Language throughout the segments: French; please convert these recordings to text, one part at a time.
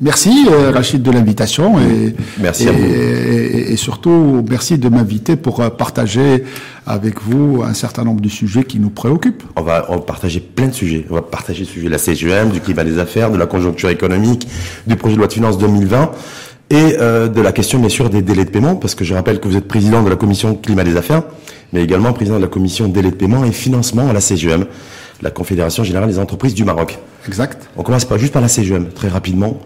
Merci euh, Rachid de l'invitation et, Merci et, à vous. et- et surtout merci de m'inviter pour euh, partager avec vous un certain nombre de sujets qui nous préoccupent. On va, on va partager plein de sujets. On va partager le sujet de la CGM, du climat des affaires, de la conjoncture économique, du projet de loi de finances 2020 et euh, de la question bien sûr des délais de paiement, parce que je rappelle que vous êtes président de la commission climat des affaires, mais également président de la commission délais de paiement et financement à la CGM, la Confédération Générale des Entreprises du Maroc. Exact. On commence pas juste par la CGM, très rapidement.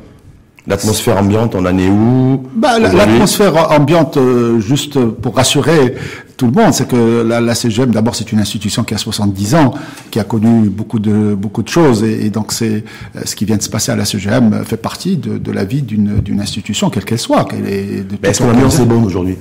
L'atmosphère ambiante, on en est où Bah, L'atmosphère ambiante, euh, juste pour rassurer tout le monde, c'est que la, la CGM, d'abord, c'est une institution qui a 70 ans, qui a connu beaucoup de beaucoup de choses, et, et donc c'est euh, ce qui vient de se passer à la CGM fait partie de, de la vie d'une institution, quelle qu'elle soit. Est Mais Est-ce que l'ambiance est bonne aujourd'hui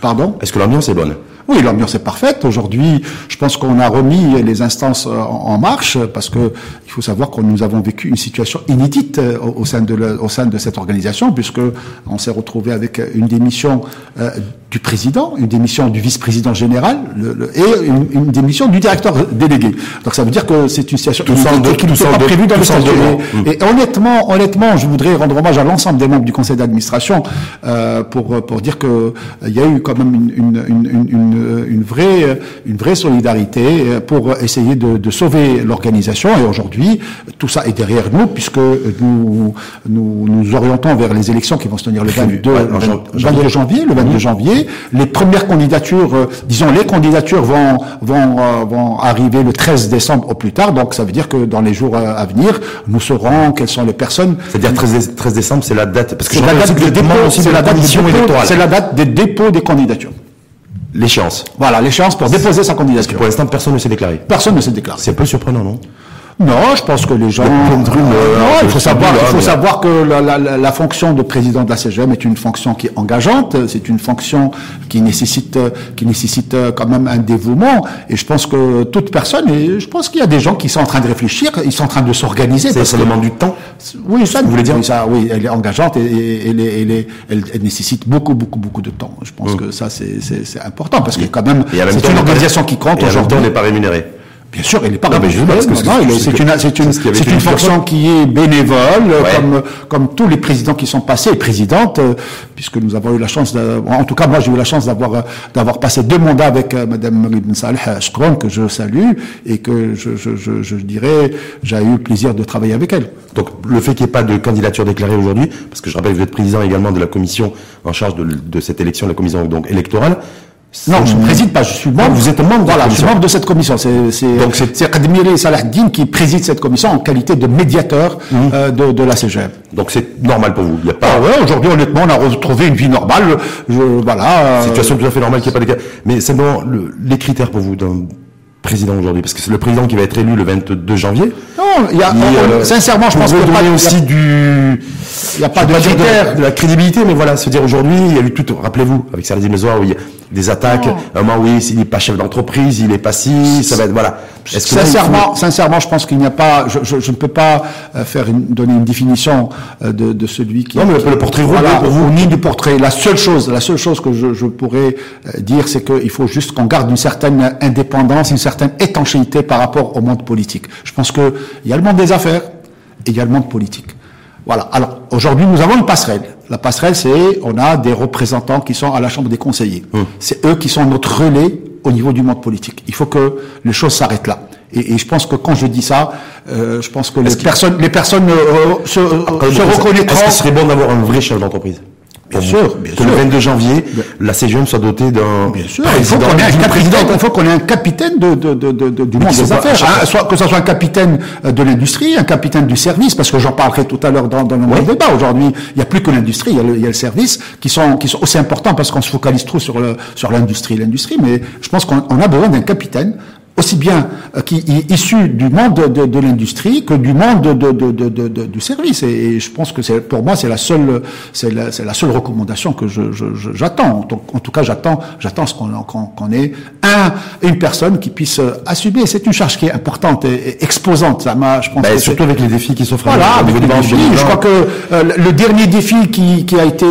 Pardon? Est-ce que l'ambiance est bonne? Oui, l'ambiance est parfaite. Aujourd'hui, je pense qu'on a remis les instances euh, en, marche parce que il faut savoir que nous avons vécu une situation inédite euh, au, sein de la- au sein de cette organisation puisque on s'est retrouvé avec une démission euh, du président, une démission du vice-président général le- le- et une, une démission du directeur délégué. Donc ça veut dire que c'est une situation Tout inédite qui n'était pas prévue dans le statut. deux mois. Et, et honnêtement, honnêtement, je voudrais rendre hommage à l'ensemble des membres du conseil d'administration euh, pour pour dire que il y a eu quand même une une une une, une, une vraie une vraie solidarité euh, pour essayer de, de sauver l'organisation. Et aujourd'hui, tout ça est derrière nous puisque nous nous nous orientons vers les élections qui vont se tenir le 22, Ouais, en le jan- 22 janvier, le 22 janvier. Les premières candidatures, euh, disons les candidatures vont vont euh, vont arriver le 13 décembre au plus tard. Donc ça veut dire que dans les jours euh, à venir, nous saurons quelles sont les personnes C'est-à-dire 13, dé- 13 décembre, c'est la date. Parce que c'est la date dépôt, aussi de la électorale. c'est la date des dépôts des candidatures. L'échéance. Voilà, l'échéance pour déposer sa candidature. Pour l'instant, personne ne s'est déclaré. Personne ne s'est déclaré. C'est un peu surprenant, non? Non, je pense que les gens. Plein de Euh, euh, non, il faut savoir, il faut savoir que la, la, la, la fonction de président de la CGM est une fonction qui est engageante. C'est une fonction qui nécessite, qui nécessite quand même un dévouement. Et je pense que toute personne, et je pense qu'il y a des gens qui sont en train de réfléchir, ils sont en train de s'organiser. Ça demande du temps. Oui, ça, Vous voulez dire oui, ça, oui, elle est engageante et, et- elle, est- elle, est- elle, elle nécessite beaucoup, beaucoup, beaucoup de temps. Je pense que ça, c'est, important parce que quand même, c'est une organisation qui compte Et en même temps, aujourd'hui. on n'est pas rémunéré. Bien sûr, elle n'est pas c'est- une, c'est une, c'est une fonction qui est bénévole, Ouais. comme, comme tous les présidents qui sont passés, et présidentes, euh, puisque nous avons eu la chance, de, en tout cas, moi, j'ai eu la chance d'avoir, euh, d'avoir passé deux mandats avec euh, Madame Marie Ben Saleh que je salue, et que je, je, je, je dirais, j'ai eu le plaisir de travailler avec elle. Donc, le fait qu'il n'y ait pas de candidature déclarée aujourd'hui, parce que je rappelle que vous êtes président également de la commission en charge de, de cette élection, la commission donc électorale. Non, je ne préside pas, je suis membre. Vous êtes membre de la Voilà, je suis commission. membre de cette commission. C'est, c'est, Donc c'est- c'est Kadmiri Salahdin qui préside cette commission en qualité de médiateur euh, de, de la CGM. Donc, c'est normal pour vous. Il n'y a pas Ah ouais, aujourd'hui, honnêtement, on a retrouvé une vie normale. Je, voilà. euh, situation tout à fait normale qu'il n'y pas de cas. Mais c'est non, le, les critères pour vous d'un président aujourd'hui, parce que c'est le président qui va être élu le 22 janvier. Non, il y a, Il, euh, sincèrement, je pense qu'il n'y a, aussi du, il y a pas de critères. de, de la crédibilité, mais voilà, se dire aujourd'hui, il y a eu tout, rappelez-vous, avec Saladin Mezoa, où il y a des attaques, un moment, oui, s'il n'est pas chef d'entreprise, il est pas si, ça va être, voilà. Là, faut- Sincèrement, sincèrement, je pense qu'il n'y a pas, je, je, je ne peux pas euh, faire une, donner une définition euh, de, de celui qui. Non, mais le portrait voilà, pour vous. ou ni du portrait. La seule chose, la seule chose que je, je pourrais euh, dire, c'est qu'il faut juste qu'on garde une certaine indépendance, une certaine étanchéité par rapport au monde politique. Je pense que il y a le monde des affaires et il y a le monde politique. Voilà. Alors aujourd'hui, nous avons une passerelle. La passerelle, c'est on a des représentants qui sont à la Chambre des conseillers. Hum. C'est eux qui sont notre relais au niveau du monde politique. Il faut que les choses s'arrêtent là. Et, et je pense que quand je dis ça, euh, je pense que les personnes, les personnes euh, se, Après, se donc, reconnaîtront. Est-ce qu'il serait bon d'avoir un vrai chef d'entreprise? Bien sûr, bien que sûr. le 22 janvier, la CGM soit dotée d'un Bien sûr, il faut président, qu'on ait un présidente. il faut qu'on ait un capitaine de, de, de, de- du monde des affaires, hein, soit, que ce soit un capitaine euh, de l'industrie, un capitaine du service, parce que j'en parlerai tout à l'heure dans, dans le Oui. débat. Aujourd'hui, il n'y a plus que l'industrie, il y a le, il y a le service, qui sont, qui sont aussi importants parce qu'on se focalise trop sur le, sur l'industrie, l'industrie, mais je pense qu'on on a besoin d'un capitaine aussi bien euh, qui est issu du monde de, de, de l'industrie que du monde de, de, de, de, de- du service. Et, et je pense que c'est pour moi c'est la seule c'est la, la seule recommandation que je, je, je- j'attends. En, tout- en tout cas, j'attends j'attends ce qu'on qu'on, qu'on ait un une personne qui puisse euh, assumer. C'est une charge qui est importante et, et exposante. Ça m'a, je pense. Que surtout avec les défis qui s'offrent à voilà, avec les défis. 2020. Je crois que euh, le dernier défi qui, qui a été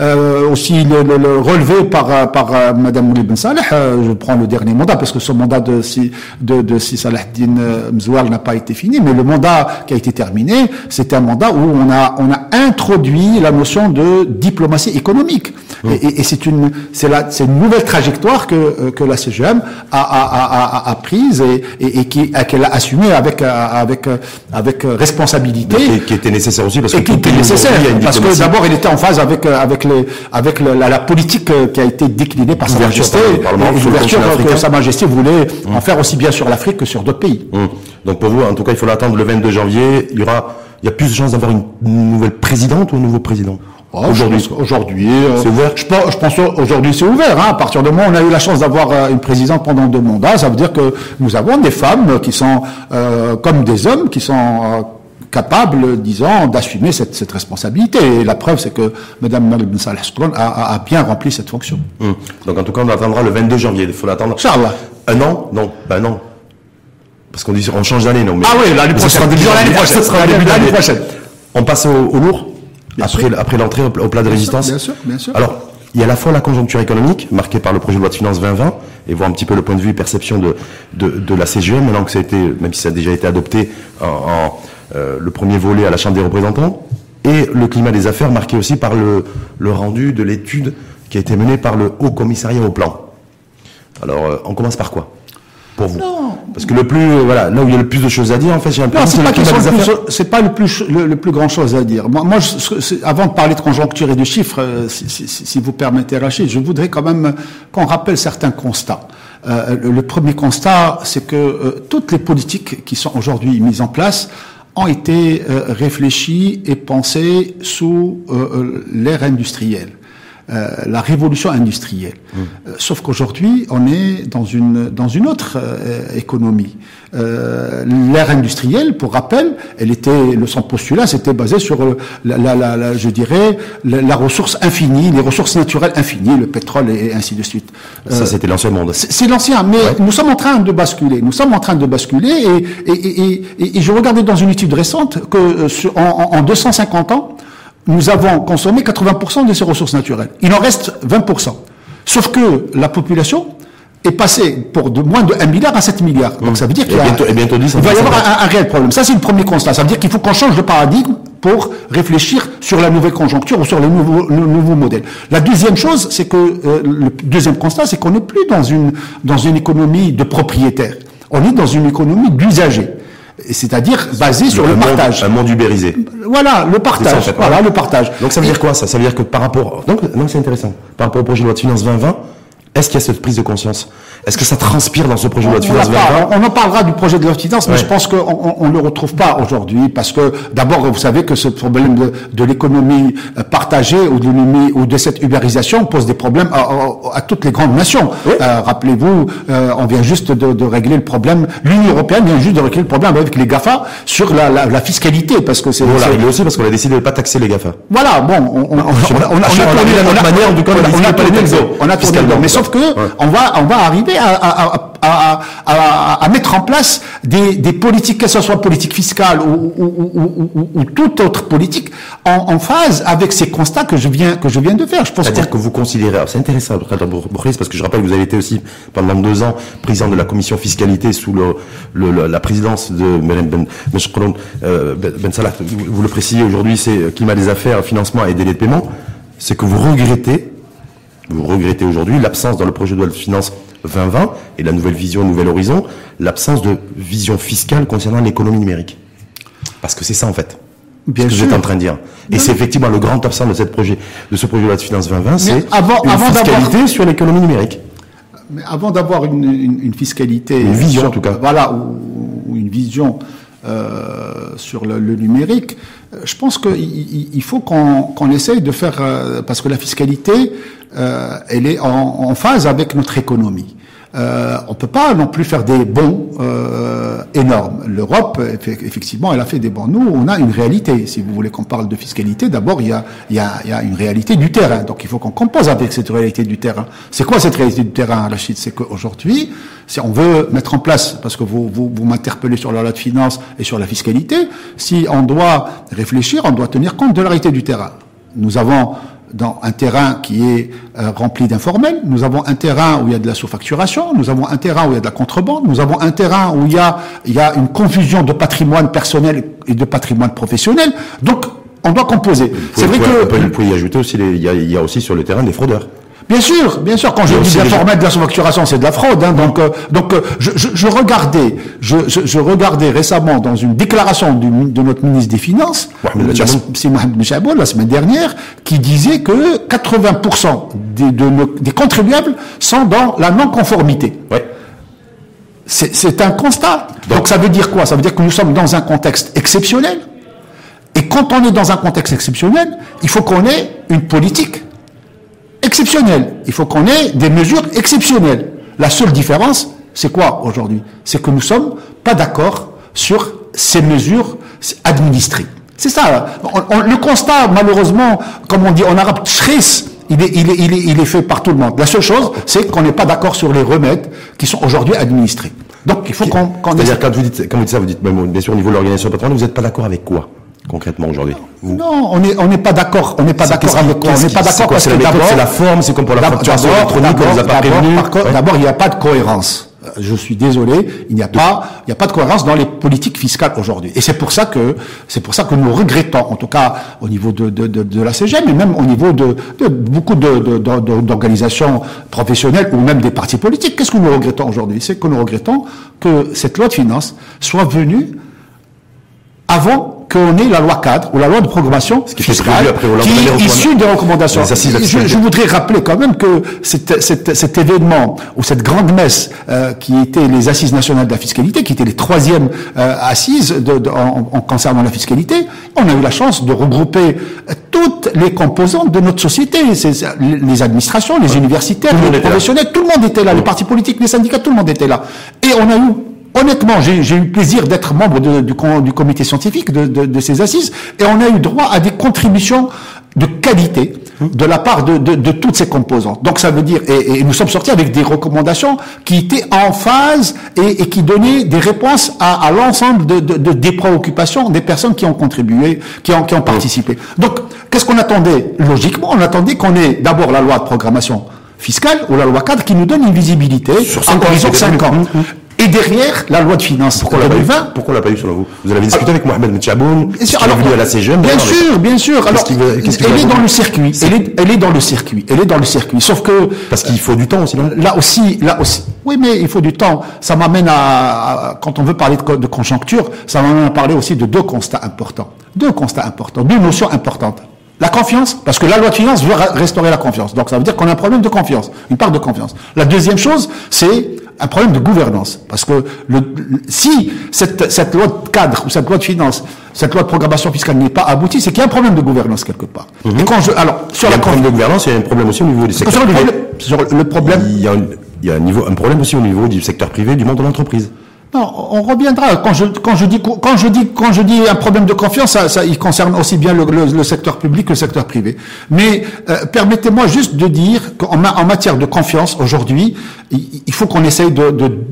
euh, aussi le, le- le relevé par, euh, par euh, Madame Mouli Ben Saleh, euh, je prends le dernier mandat parce que son mandat de six, de, de si Salahdin euh, Mzouar n'a pas été fini, mais le mandat qui a été terminé, c'était un mandat où on a, on a introduit la notion de diplomatie économique. Mmh. Et, et c'est une, c'est la, c'est une nouvelle trajectoire que, euh, que la CGM a, a, a, a prise et, et, et qui, qu'elle a assumée avec, avec, avec responsabilité. Qui, qui, était nécessaire aussi parce que et qui était nécessaire parce que d'abord il était en phase avec avec les avec la, la politique qui a été déclinée par Sa Majesté et l'ouverture que Sa Majesté voulait en faire aussi bien sur l'Afrique que sur d'autres pays. Hum. Donc pour vous, en tout cas, il faut l'attendre le 22 janvier. Il y aura, il y a plus de chances d'avoir une nouvelle présidente ou un nouveau président oh, aujourd'hui, aujourd'hui, euh, c'est ouvert. Je pense, je pense aujourd'hui c'est ouvert. Hein. À partir de moment où on a eu la chance d'avoir euh, une présidente pendant deux mandats, ça veut dire que nous avons des femmes qui sont euh, comme des hommes qui sont capables, disons, d'assumer cette, cette, responsabilité. Et la preuve, c'est que Mme Malib Saleh a, a, bien rempli cette fonction. Hum. Donc en tout cas, on attendra le 22 janvier. Il faut l'attendre. Un an Non, ben non. Parce qu'on dit on change d'année, non mais Ah oui, l'année prochaine. D'année prochaine. On passe au, au lourd bien après, après l'entrée au, plat de résistance. Bien sûr, bien sûr. Alors, il y a à la fois la conjoncture économique, marquée par le projet de loi de finances 2020, et voir un petit peu le point de vue et perception de, de, de la CGM, maintenant que ça a été, même si ça a déjà été adopté en, en euh, le premier volet à la Chambre des représentants, et le climat des affaires marqué aussi par le, le rendu de l'étude qui a été menée par le Haut Commissariat au Plan. Alors, euh, on commence par quoi? Pour vous Non. Parce que le plus, euh, voilà, là où il y a le plus de choses à dire, en fait, j'ai l'impression que c'est pas, le plus, le, le, plus grand chose à dire. Moi, moi je, avant de parler de conjoncture et de chiffres, euh, si, si, si, vous permettez, Rachid, je voudrais quand même qu'on rappelle certains constats. Euh, le, le, premier constat, c'est que toutes les politiques qui sont aujourd'hui mises en place ont été réfléchies et pensées sous l'ère industrielle. Euh, la révolution industrielle. Mmh. Euh, sauf qu'aujourd'hui, on est dans une dans une autre euh, économie. L'ère industrielle, pour rappel, elle était le son postulat, c'était basé sur la, la, la, je dirais la, ressource infinie, les ressources naturelles infinies, le pétrole et, ainsi de suite. Ça, c'était l'ancien monde. C'est l'ancien, mais ouais. nous sommes en train de basculer. Nous sommes en train de basculer, et et, et, et je regardais dans une étude récente que en, en 250 ans nous avons consommé 80% de ces ressources naturelles. Il en reste 20%. Sauf que la population est passée pour de moins de 1 milliard à 7 milliards. Donc ça veut dire qu'il va y avoir un, un, réel problème. Ça, c'est le premier constat. Ça veut dire qu'il faut qu'on change de paradigme pour réfléchir sur la nouvelle conjoncture ou sur le nouveau, le nouveau modèle. La deuxième chose, c'est que euh, le deuxième constat, c'est qu'on n'est plus dans une dans une économie de propriétaires. On est dans une économie d'usagers c'est-à-dire basé sur le, le partage. Monde, un monde ubérisé. Voilà, le partage. Ça, en fait, voilà, le partage. Donc ça veut dire quoi ça? Ça veut dire que par rapport, donc, donc c'est intéressant. Par rapport au projet de loi de finances 2020, est-ce qu'il y a cette prise de conscience? Est-ce que ça transpire dans ce projet de loi de finances 2020 On en parlera du projet de loi de finances, mais ouais. je pense qu'on ne le retrouve pas aujourd'hui parce que d'abord, vous savez que ce problème de, de l'économie partagée ou de l'économie ou de cette ubérisation pose des problèmes à, à, à toutes les grandes nations. Oui. Euh, Rappelez-vous, euh, on vient juste de, de, régler le problème. L'Union européenne vient juste de régler le problème avec les Gafa sur la, la, la fiscalité parce que c'est. On l'a réglé aussi parce qu'on a décidé de ne pas taxer les Gafa. Voilà, bon, on, on, on, on a, tourné la notre manière, du coup, on a tourné le dos. On a tourné sauf que ouais. on va on va arriver à, à, à, à, mettre en place des, des, politiques, que ce soit politique fiscale ou, ou, ou, ou toute autre politique, en, en, phase avec ces constats que je viens que je viens de faire. Je pense C'est-à-dire que vous considérez, c'est intéressant, parce que je rappelle que vous avez été aussi pendant deux ans président de la commission fiscalité sous le, le, la présidence de Mme Ben, euh, ben, ben Salah. Vous le précisez aujourd'hui, c'est climat des affaires, financement et délai de paiement. C'est que vous regrettez vous regrettez aujourd'hui l'absence dans le projet de loi de finances 2020 et la nouvelle vision, nouvel horizon, l'absence de vision fiscale concernant l'économie numérique. Parce que c'est ça en fait. Bien ce que sûr. êtes en train de dire. Et c'est effectivement le grand absent de cette projet, de ce projet de loi de finances 2020, c'est avant, une avant fiscalité sur l'économie numérique. Mais avant d'avoir une, une, une, fiscalité, une vision sur, en tout cas, voilà, ou, ou une vision euh, sur le, le, numérique, je pense qu'il il faut qu'on qu essaye de faire, euh, parce que la fiscalité, euh, elle est en, en, phase avec notre économie. Euh, on peut pas non plus faire des bons euh, énormes. L'Europe, effectivement, elle a fait des bons. Nous, on a une réalité. Si vous voulez qu'on parle de fiscalité, d'abord, il y a, y, a, y a une réalité du terrain. Donc, il faut qu'on compose avec cette réalité du terrain. C'est quoi cette réalité du terrain, Rachid? C'est qu'aujourd'hui, si on veut mettre en place, parce que vous, vous, vous m'interpellez sur la loi de finances et sur la fiscalité, si on doit réfléchir, on doit tenir compte de la réalité du terrain. nous avons dans un terrain qui est euh, rempli d'informels, nous avons un terrain où il y a de la sous-facturation, nous avons un terrain où il y a de la contrebande, nous avons un terrain où il y a, il y a une confusion de patrimoine personnel et de patrimoine professionnel. Donc, on doit composer. C'est vrai que... Vous pouvez y ajouter aussi, il, y a, il y a aussi sur le terrain des fraudeurs. Bien sûr, bien sûr. Quand je dis informel de la sous-facturation, c'est de la fraude. Hein, donc, euh, donc, euh, je, je, je, regardais, je, je, regardais récemment dans une déclaration du, de notre ministre des Finances, c'est Mohamed la semaine dernière, qui disait que 80% des, de des contribuables sont dans la non-conformité. Ouais. C'est un constat. Donc, donc ça veut dire quoi? Ça veut dire que nous sommes dans un contexte exceptionnel. Et quand on est dans un contexte exceptionnel, il faut qu'on ait une politique exceptionnel. Il faut qu'on ait des mesures exceptionnelles. La seule différence, c'est quoi aujourd'hui? C'est que nous sommes pas d'accord sur ces mesures administrées. C'est ça. le constat, malheureusement, comme on dit en arabe, stress, il est, il, est, il, est, il est fait par tout le monde. La seule chose, c'est qu'on n'est pas d'accord sur les remèdes qui sont aujourd'hui administrés. Donc il faut qu'on... C'est-à-dire, quand vous dites, quand vous dites ça, vous dites, bien sûr, au niveau de l'organisation patronale, vous n'êtes pas d'accord avec quoi? Concrètement aujourd'hui Non, on n'est on n'est pas d'accord. On n'est pas d'accord avec On n'est pas d'accord parce que d'abord c'est la forme, c'est comme pour la facturation électronique, on nous a pas prévenu. D'abord, il n'y a pas de cohérence. Euh, je suis désolé, il n'y a pas, il n'y a pas de cohérence dans les politiques fiscales aujourd'hui. Et c'est pour ça que, c'est pour ça que nous regrettons, en tout cas au niveau de, de, de, de la CGM, mais même au niveau de, de beaucoup d'organisations professionnelles ou même des partis politiques. Qu'est-ce que nous regrettons aujourd'hui? C'est que nous regrettons que cette loi de finances soit venue avant qu'on ait la loi cadre ou la loi de programmation Ce qui fiscale après, qui est issue des recommandations. Je, je, voudrais rappeler quand même que cet, cet, cet événement ou cette grande messe euh, qui était les assises nationales de la fiscalité, qui étaient les troisièmes euh, assises de, de, en, en, concernant la fiscalité, on a eu la chance de regrouper toutes les composantes de notre société, les administrations, les universitaires, les professionnels, tout le monde était là, les partis politiques, les syndicats, tout le monde était là. Et on a eu Honnêtement, j'ai eu le plaisir d'être membre du, du, comité scientifique de, de, de, ces assises et on a eu droit à des contributions de qualité de la part de, de, de, toutes ces composantes. Donc ça veut dire, et, et, nous sommes sortis avec des recommandations qui étaient en phase et, et qui donnaient des réponses à, à l'ensemble de, des préoccupations des personnes qui ont contribué, qui ont, qui ont participé. Donc qu'est-ce qu'on attendait? Logiquement, on attendait qu'on ait d'abord la loi de programmation fiscale ou la loi cadre qui nous donne une visibilité sur 5 ans. 5 ans. Et derrière, la loi de finances pourquoi 2020. Pourquoi on l'a pas eu selon vous Vous avez discuté avec Mohamed Mtchaboun, qui est venu à la CGM. Bien sûr, bien sûr. Alors, elle est dans le circuit. Elle est, elle est dans le circuit. Elle est dans le circuit. Sauf que parce qu'il faut du temps aussi. Non? là aussi, là aussi. Oui, mais il faut du temps. Ça m'amène à, quand on veut parler de, de conjoncture, ça m'amène à parler aussi de deux constats importants. Deux constats importants, deux notions importantes. La confiance, parce que la loi de finances veut restaurer la confiance. Donc ça veut dire qu'on a un problème de confiance, une part de confiance. La deuxième chose, c'est un problème de gouvernance. Parce que le, si cette, cette, loi de cadre ou cette loi de finances, cette loi de programmation fiscale n'est pas aboutie, c'est qu'il y a un problème de gouvernance quelque part. Mhm. Et quand je, alors, sur il y a un problème de gouvernance, il y a un problème aussi au niveau des secteurs privés. Sur le problème. Il y a, il y a un, niveau, un problème aussi au niveau du secteur privé, du monde de l'entreprise. Non, on reviendra. Quand je, quand je dis, quand je dis, quand je dis un problème de confiance, ça, il concerne aussi bien le, secteur public que le secteur privé. Mais euh, permettez-moi juste de dire qu'en en matière de confiance, aujourd'hui, il, faut qu'on essaye de,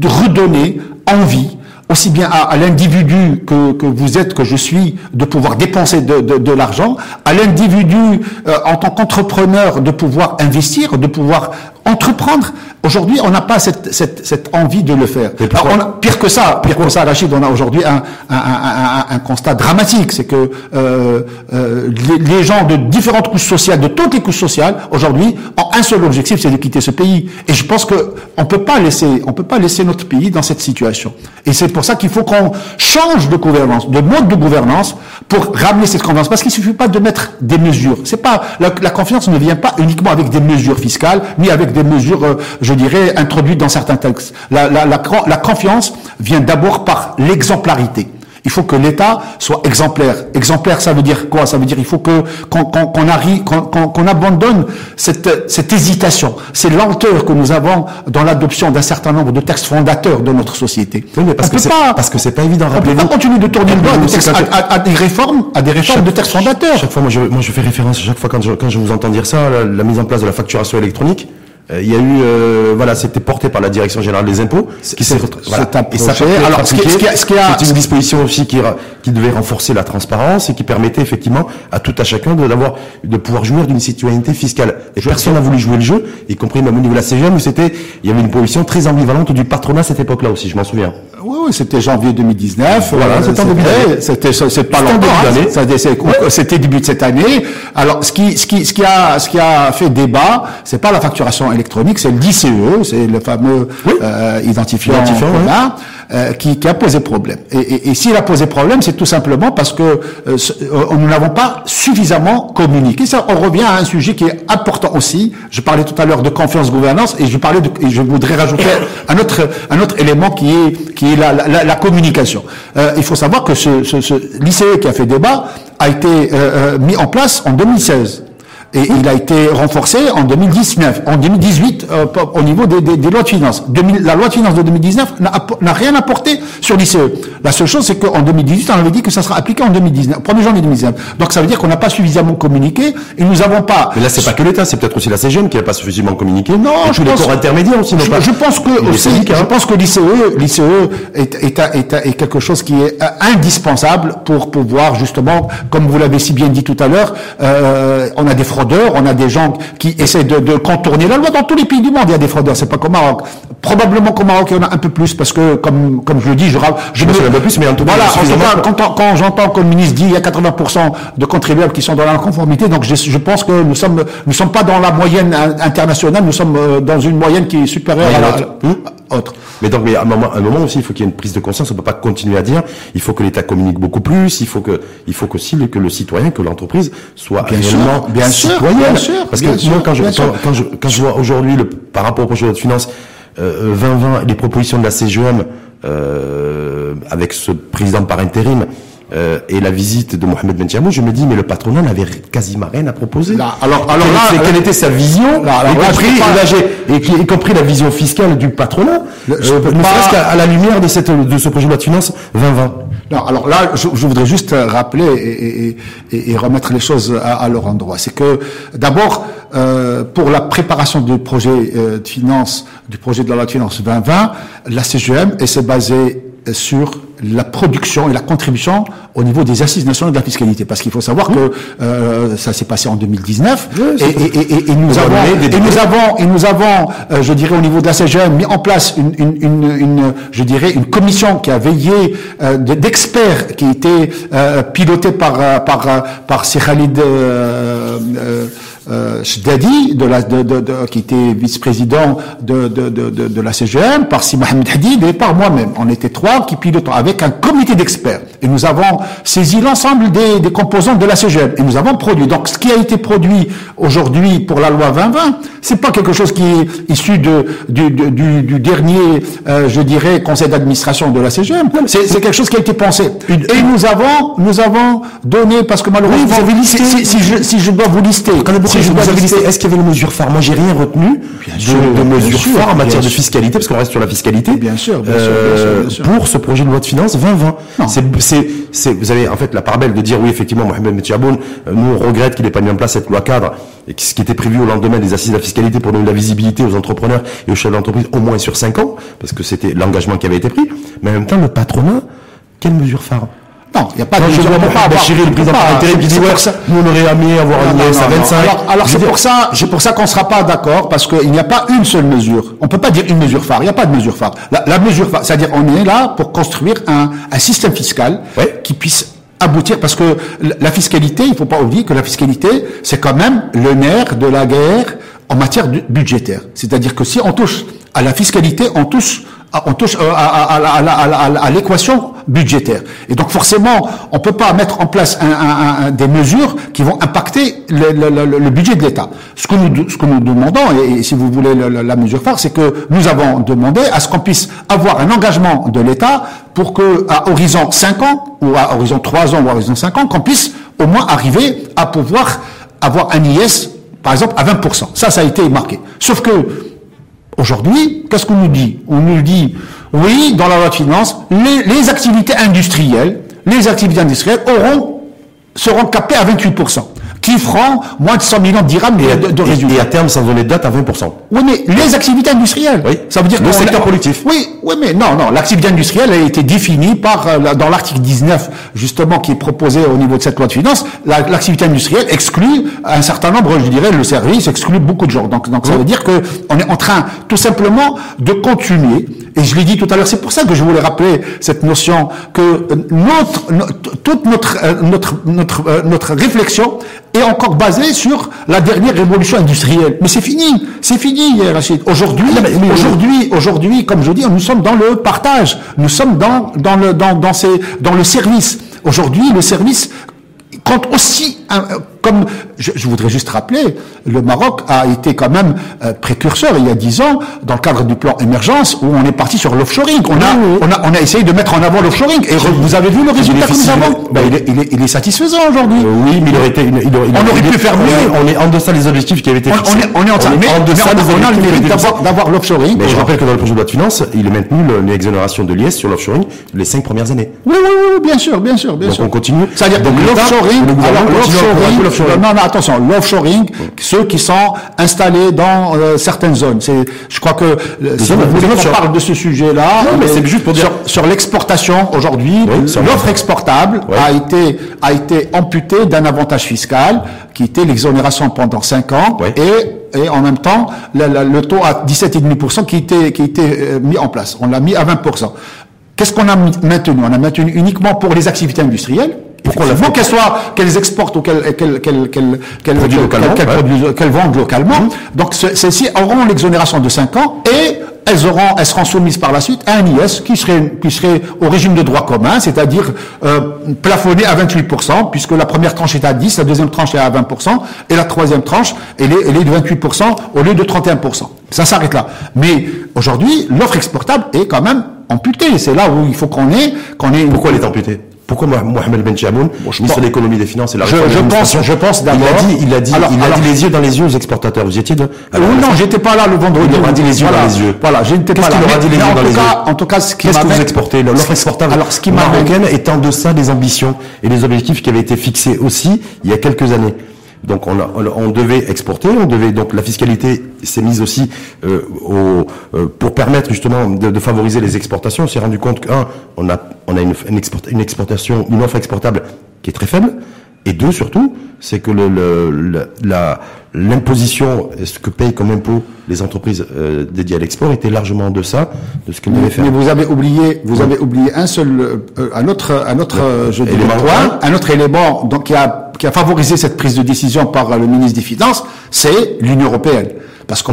redonner envie aussi bien à, l'individu que, que, vous êtes, que je suis, de pouvoir dépenser de, de, de l'argent, à l'individu euh, en tant qu'entrepreneur de pouvoir investir, de pouvoir entreprendre. Aujourd'hui, on n'a pas cette, cette, cette, envie de le faire. on a, pire que ça, pire que ça, Rachid, on a aujourd'hui un, un, un, un, constat dramatique, c'est que euh, euh, les, les, gens de différentes couches sociales, de toutes les couches sociales, aujourd'hui, ont un seul objectif, c'est de quitter ce pays. Et je pense que on peut pas laisser, on peut pas laisser notre pays dans cette situation. Et c'est pour ça qu'il faut qu'on change de gouvernance, de mode de gouvernance, pour ramener cette confiance. Parce qu'il suffit pas de mettre des mesures. C'est pas la, la confiance ne vient pas uniquement avec des mesures fiscales, ni avec des mesures, euh, je dirais, introduites dans certains textes. La, la, la, la confiance vient d'abord par l'exemplarité. Il faut que l'État soit exemplaire. Exemplaire, ça veut dire quoi? Ça veut dire il faut que qu'on arrive, qu'on abandonne cette, cette hésitation, ces lenteurs que nous avons dans l'adoption d'un certain nombre de textes fondateurs de notre société. Oui, mais parce que c'est pas parce que c'est pas évident. On peut pas continuer de tourner le doigt à, à, des réformes, à des réformes de textes fondateurs. Chaque fois, moi je, moi je fais référence chaque fois quand je, quand je vous entends dire ça, la, la mise en place de la facturation électronique il y a eu, voilà, c'était porté par la direction générale des impôts, qui s'est voilà, et ça Alors, ce qui, ce qui a, c'est une disposition aussi qui, qui devait renforcer la transparence et qui permettait effectivement à tout à chacun de d'avoir, de pouvoir jouir d'une citoyenneté fiscale. Et personne n'a voulu jouer le jeu, y compris même au niveau de la CGM où c'était, il y avait une position très ambivalente du patronat à cette époque-là aussi, je m'en souviens. Oui, oui, c'était janvier 2019. Voilà, c'était C'était pas longtemps. Hein, c'était début de cette année. Alors, ce qui, ce qui, ce qui a, ce qui a fait débat, c'est pas la facturation électronique, c'est l'ICE, c'est le fameux euh, identifiant, identifiant euh, qui, qui, a posé problème. Et, et, et s'il a posé problème, c'est tout simplement parce que euh, nous n'avons pas suffisamment communiqué. Ça, on revient à un sujet qui est important aussi. Je parlais tout à l'heure de confiance gouvernance et je parlais de, et je voudrais rajouter un autre un autre élément qui est qui est la, la, la communication. Il faut savoir que ce, ce, ce lycée qui a fait débat a été mis en place en 2016. Et il a été renforcé en 2019, en 2018 euh, au niveau des, des, des, lois de finances. 2000, la loi de finances de 2019 n'a rien apporté sur l'ICE. La seule chose, c'est qu'en 2018, on avait dit que ça sera appliqué en 2019, 1er janvier 2019. Donc ça veut dire qu'on n'a pas suffisamment communiqué et nous n'avons pas. Mais là, c'est pas que l'État, c'est peut-être aussi la CGM qui n'a pas suffisamment communiqué. Non, et je tous pense, les corps intermédiaires aussi je, pas. Je pense que aussi, je pense que l'ICE, l'ICE est, est, est, est, quelque chose qui est euh, indispensable pour pouvoir justement, comme vous l'avez si bien dit tout à l'heure, euh, on a des fraudes on a des gens qui essaient de, contourner la loi. Dans tous les pays du monde, il y a des fraudeurs. C'est pas comme Maroc. Probablement qu'au Maroc, il y en a un peu plus parce que, comme, comme je le dis, je, je me... un peu plus, mais en tout cas, voilà, quand, quand j'entends que le ministre dit il y a 80% de contribuables qui sont dans la conformité, donc je, je pense que nous sommes, nous sommes pas dans la moyenne internationale, nous sommes euh, dans une moyenne qui est supérieure à la, autre. Mais donc, mais à un moment, un moment aussi, il faut qu'il y ait une prise de conscience. On peut pas continuer à dire. Il faut que l'État communique beaucoup plus. Il faut que, il faut qu'aussi que le citoyen, que l'entreprise soit bien réellement bien citoyen. Bien sûr, Parce que moi, quand je, quand, je, quand je vois aujourd'hui le par rapport au projet de finances euh, 2020, les propositions de la CGM euh, avec ce président par intérim euh, et la visite de Mohamed Ben je me dis mais le patronat n'avait quasiment rien à proposer. alors, alors là, quelle était sa vision, là, y, compris, et, y compris la vision fiscale du patronat, euh, ne serait-ce qu'à la lumière de, cette, de ce projet de loi de finances 2020. Non, alors là, je, je voudrais juste rappeler et, et, et, remettre les choses à, à leur endroit. C'est que d'abord, euh, pour la préparation du projet euh, de finance, du projet de la loi de finances 2020, la CGM s'est basée sur la production et la contribution au niveau des assises nationales de la fiscalité. Parce qu'il faut savoir que euh, ça s'est passé en 2019 et, et, et, et, nous avons, et, nous avons, et nous avons, euh, je dirais, au niveau de la CGM, mis en place une, une, une, une je dirais, une commission qui a veillé euh, d'experts qui était euh, pilotée par par par Khalid euh, Shdadi, de la, de, de, de, qui était vice-président de, de, la CGM, par Si Mohamed Hadid et par moi-même. On était trois qui pilotons avec un comité d'experts. Et nous avons saisi l'ensemble des, des composants de la CGM. Et nous avons produit. Donc, ce qui a été produit aujourd'hui pour la loi 2020, c'est pas quelque chose qui est issu de, du, du, du dernier, euh, je dirais, conseil d'administration de la CGM. C'est quelque chose qui a été pensé. Et nous avons, nous avons donné, parce que malheureusement, si, si, je, si je dois vous lister, est-ce qu'il y avait une mesure phare? Moi, j'ai rien retenu de, mesures phares en matière de fiscalité, parce qu'on reste sur la fiscalité. Bien sûr, bien euh, Pour ce projet de loi de finances 2020. C'est, vous avez en fait la part belle de dire oui, effectivement, Mohamed Metchaboun, euh, nous on regrette qu'il n'ait pas mis en place cette loi cadre, et ce qui était prévu au lendemain des assises de la fiscalité pour donner de la visibilité aux entrepreneurs et aux chefs d'entreprise au moins sur 5 ans, parce que c'était l'engagement qui avait été pris. Mais en même temps, le patronat, quelle mesure phare? Non, il n'y a pas de je vois pas Bachiri, le président par intérim, qui dit ouais, nous on aurait aimé avoir une à 25. Alors, alors c'est pour ça, c'est pour ça qu'on sera pas d'accord parce qu'il n'y a pas une seule mesure. On peut pas dire une mesure phare. Il n'y a pas de mesure phare. La, la mesure phare, c'est-à-dire on est là pour construire un, un système fiscal qui puisse aboutir parce que la fiscalité, il faut pas oublier que la fiscalité, c'est quand même le nerf de la guerre en matière budgétaire. C'est-à-dire que si on touche à la fiscalité, on touche on touche euh, à, l'équation budgétaire. Et donc forcément, on peut pas mettre en place un, des mesures qui vont impacter le, budget de l'État. Ce que nous ce que nous demandons, et, si vous voulez la, mesure phare, c'est que nous avons demandé à ce qu'on puisse avoir un engagement de l'État pour que à horizon 5 ans ou à horizon 3 ans ou à horizon 5 ans, qu'on puisse au moins arriver à pouvoir avoir un IS par exemple à 20%. Ça, ça a été marqué. Sauf que Aujourd'hui, qu'est-ce qu'on nous dit On nous dit, oui, dans la loi de finances, les, activités industrielles, les activités industrielles auront, seront capées à 28%. Qui feront moins de 100 millions de dirhams Et à, de, résultats. et à terme, sans donner de date, à 20%. Oui, mais les activités industrielles. Oui. Ça veut dire Le secteur productif. Oui, oui, mais non, non. L'activité industrielle a été définie par euh, dans l'article 19 justement qui est proposé au niveau de cette loi de finances. La- L'activité industrielle exclut un certain nombre, je dirais, le service exclut beaucoup de gens. Donc, donc ça veut dire que on est en train tout simplement de continuer. Et je l'ai dit tout à l'heure, c'est pour ça que je voulais rappeler cette notion que euh, notre, no- toute notre euh, notre notre euh, notre réflexion est encore basée sur la dernière révolution industrielle. Mais c'est fini, c'est fini, Rachid. Aujourd'hui, Ah, aujourd'hui, aujourd'hui, comme je dis, nous sommes dans le partage. Nous sommes dans dans le dans dans ces dans le service. Aujourd'hui, le service compte aussi comme je, je voudrais juste rappeler, le Maroc a été quand même euh, précurseur il y a dix ans dans le cadre du plan émergence où on est parti sur l'offshoring. On a, on a on a essayé de mettre en avant l'offshoring et re- vous avez vu le résultat que nous avons. Ben, il, est, il, est, il est satisfaisant aujourd'hui. Euh, oui, mais il aurait été, il il aurait- On aurait pu faire mieux. On est en deçà des objectifs qui avaient été fixés. on est, on est en train, mais, en mais deçà a- on a le mérite d'avoir, l'offshoring. Mais je rappelle que dans le projet de loi de finances, il est maintenu le- l'exonération de l'IS sur l'offshoring les cinq premières années. Oui, oui, oui, bien sûr, bien sûr, bien Donc sûr. on continue. C'est-à-dire l'offshoring, l'offshoring, non, non, attention, l'offshoring, ceux qui sont installés dans euh, certaines zones. C'est, je crois que euh, si offshore. parle de ce sujet-là, Non, mais euh, c'est juste pour dire- sur, sur l'exportation aujourd'hui, Oui, l'offre exportable a été a été amputée d'un avantage fiscal qui était l'exonération pendant 5 ans et et en même temps la- la- le taux à 17,5% qui était qui était euh, mis en place. On l'a mis à 20%. Qu'est-ce qu'on a maintenu? On a maintenu uniquement pour les activités industrielles. Pourquoi on l'a Effectivement, fait qu'elles soient, qu'elles exportent ou qu'elles, qu'elles, qu'elles, qu'elles, qu'elles, qu'elles- vendent localement. Donc, ce- celles-ci auront l'exonération de 5 ans et elles auront, elles seront soumises par la suite à un IS qui serait, qui serait au régime de droit commun, c'est-à-dire euh, plafonné à 28%, puisque la première tranche est à 10, la deuxième tranche est à 20%, et la troisième tranche, elle est, elle est de 28% au lieu de 31%. Ça s'arrête là. Mais aujourd'hui, l'offre exportable est quand même amputée. C'est là où il faut qu'on ait, qu'on ait Pourquoi elle est amputée? Pourquoi Moh- Mohamed Ben Chamoun, ministre de l'économie et des finances et la Je- réforme de je pense- je pense il d'abord- a dit, il a dit, Alors- il a alors- dit les yeux dans les yeux aux exportateurs. Vous y étiez de Ah oui, non, j'étais pas là le vendredi. Il aura dit les yeux voilà, dans les yeux. Voilà, je Qu'est-ce pas là. qu'il aura dit les yeux en dans tout les cas, yeux en tout cas, ce qui Qu'est-ce que vous exportez L'offre exportable Alors, ce qui marocaine est en deçà des ambitions et des objectifs qui avaient été fixés aussi il y a quelques années. Donc on, a- on, devait exporter, on devait donc la fiscalité s'est mise aussi euh, au, euh, pour permettre justement de, favoriser les exportations. On s'est rendu compte qu'un, on a on a une, une exportation, une offre exportable qui est très faible, et deux surtout, c'est que le, le- le- la l'imposition, ce que payent comme impôt les entreprises euh, dédiées à l'export était largement en deçà de ce qu'elles devaient faire. Mais vous avez oublié, vous avez oublié un seul, euh, un autre, un autre, euh, je Élément. un autre élément, donc qui a, qui a favorisé cette prise de décision par le ministre des Finances, c'est l'Union européenne. Parce peut que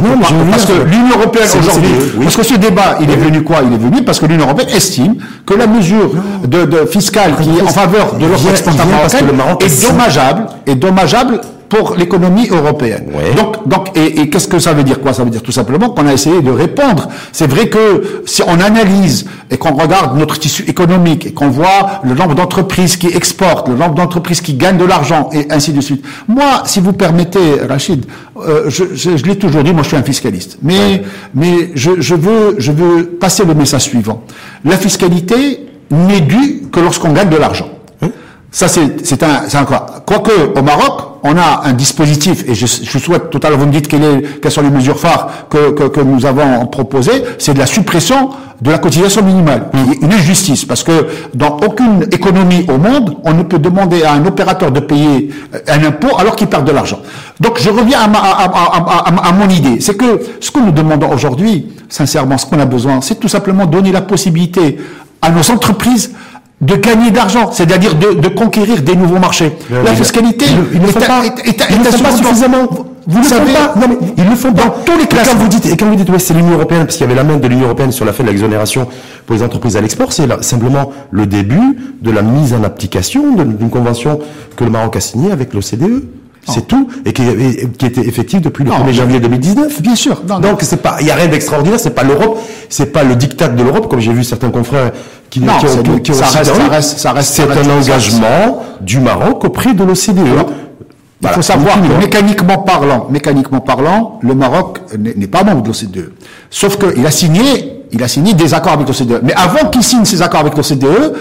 l'Union européenne aujourd'hui, oui. parce que ce débat, il est venu quoi? Il est venu parce que l'Union européenne estime que la mesure de, de fiscale qui est en faveur de l'offre exportable marocaine est dommageable, est dommageable pour l'économie européenne. Ouais. Donc, donc, et, et qu'est-ce que ça veut dire? Quoi? Ça veut dire tout simplement qu'on a essayé de répondre. C'est vrai que si on analyse et qu'on regarde notre tissu économique et qu'on voit le nombre d'entreprises qui exportent, le nombre d'entreprises qui gagnent de l'argent et ainsi de suite. Moi, si vous permettez, Rachid, euh, je, je, je l'ai toujours dit, moi je suis un fiscaliste, mais mais je, je veux je veux passer le message suivant. La fiscalité n'est due que lorsqu'on gagne de l'argent. Ça, c'est, un, c'est. Quoique, au Maroc, on a un dispositif, et je, je souhaite, tout à l'heure, vous me dites quelles, quelles sont les mesures phares que, que, que nous avons proposées, c'est de la suppression de la cotisation minimale, une injustice, parce que dans aucune économie au monde, on ne peut demander à un opérateur de payer euh, un impôt alors qu'il perd de l'argent. Donc, je reviens à, ma, à- à- à mon idée, c'est que ce que nous demandons aujourd'hui, sincèrement, ce qu'on a besoin, c'est tout simplement donner la possibilité à nos entreprises de gagner de l'argent, c'est-à-dire de, de conquérir des nouveaux marchés. La fiscalité ils est font pas. suffisamment. Vous, Vous le savez, pas. Non, mais ils le font dans pas. tous les classes. quand vous dites, et quand vous dites, ouais, c'est l'Union européenne, parce qu'il y avait la main de l'Union européenne sur la fin de l'exonération pour les entreprises à l'export, c'est simplement le début de la mise en application d'une convention que le Maroc a signée avec l'OCDE. C'est tout, et qui, et qui était effective depuis le Non, 1er janvier 2019. Bien sûr. Non. Donc c'est pas, il y a rien d'extraordinaire, c'est pas l'Europe, c'est pas le dictat de l'Europe, comme j'ai vu certains confrères qui, Non, qui c'est- ont, qui ont ça reste- ça reste- ça reste- C'est un engagement du Maroc auprès de l'OCDE. Il faut savoir que mécaniquement parlant, mécaniquement parlant, le Maroc n'est n'est pas membre de l'OCDE. Sauf qu'il a signé, il a signé des accords avec l'OCDE. Mais avant qu'il signe ces accords avec l'OCDE,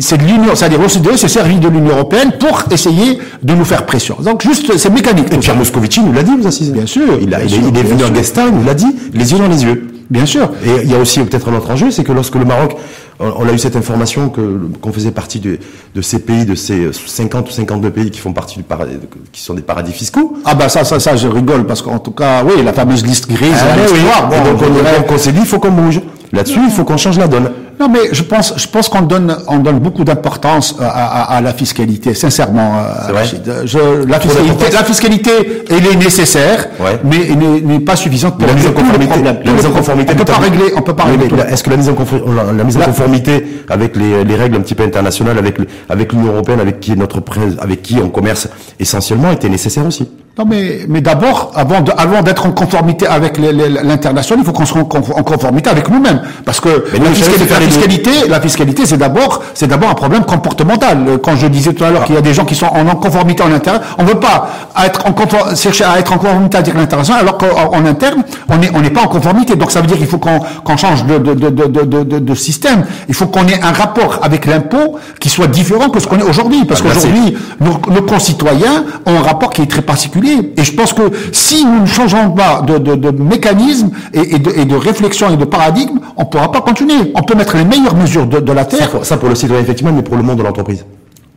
c'est l'Union, c'est-à-dire l'OCDE s'est servi de l'Union européenne pour essayer de nous faire pression. Donc juste, c'est mécanique. Et Pierre Moscovici nous l'a dit, vous assisez. Bien sûr. Il, a, bien il, sûr, est, il est bien venu en guest star, il nous l'a dit, les yeux dans les yeux. Bien sûr. Et il y a aussi peut-être un autre enjeu, c'est que lorsque le Maroc, on a eu cette information que qu'on faisait partie de, de ces pays, de ces 50 ou 52 pays qui font partie du paradis, qui sont des paradis fiscaux. Ah bah ça, ça, ça, je rigole parce qu'en tout cas, oui, la fameuse liste grise. Ah, à oui, bon, donc on, on s'est dit, il faut qu'on bouge. Là-dessus, il faut qu'on change la donne. Non, mais je pense, je pense qu'on donne, on donne beaucoup d'importance à, à- à la fiscalité, sincèrement. euh, Rachid. Je- la, fiscalité, d'importance la fiscalité, elle est nécessaire, Ouais. mais elle n'est- pas suffisante pour La mise en conformité, la mise en conformité. On peut pas régler, on peut pas régler. Est-ce que la mise en, confor- la, la mise en conformité avec les, les règles un petit peu internationales, avec avec l'Union européenne, avec qui notre avec qui on commerce essentiellement, était nécessaire aussi? Non, mais, mais d'abord, avant de- avant d'être en conformité avec l'international, il faut qu'on soit en conf- en conformité avec nous-mêmes. Parce que Mais la nous, fiscalité, fiscalité, la fiscalité, c'est d'abord, c'est d'abord un problème comportemental. Quand je disais tout à l'heure qu'il y a des gens qui sont en conformité en interne, on ne veut pas être en chercher à être en conformité avec l'international, alors qu'en en interne, on n'est on n'est pas en conformité. Donc ça veut dire qu'il faut qu'on change de, système. Il faut qu'on ait un rapport avec l'impôt qui soit différent que ce qu'on est aujourd'hui. Parce Ah, c'est- qu'aujourd'hui, nos, nos concitoyens ont un rapport qui est très particulier. Et je pense que si nous ne changeons pas de, mécanisme et, et de, et de réflexion et de paradigme, on ne pourra pas continuer. On peut mettre les meilleures mesures de, de la ça terre. pour, ça pour le citoyen effectivement, mais pour le monde de l'entreprise.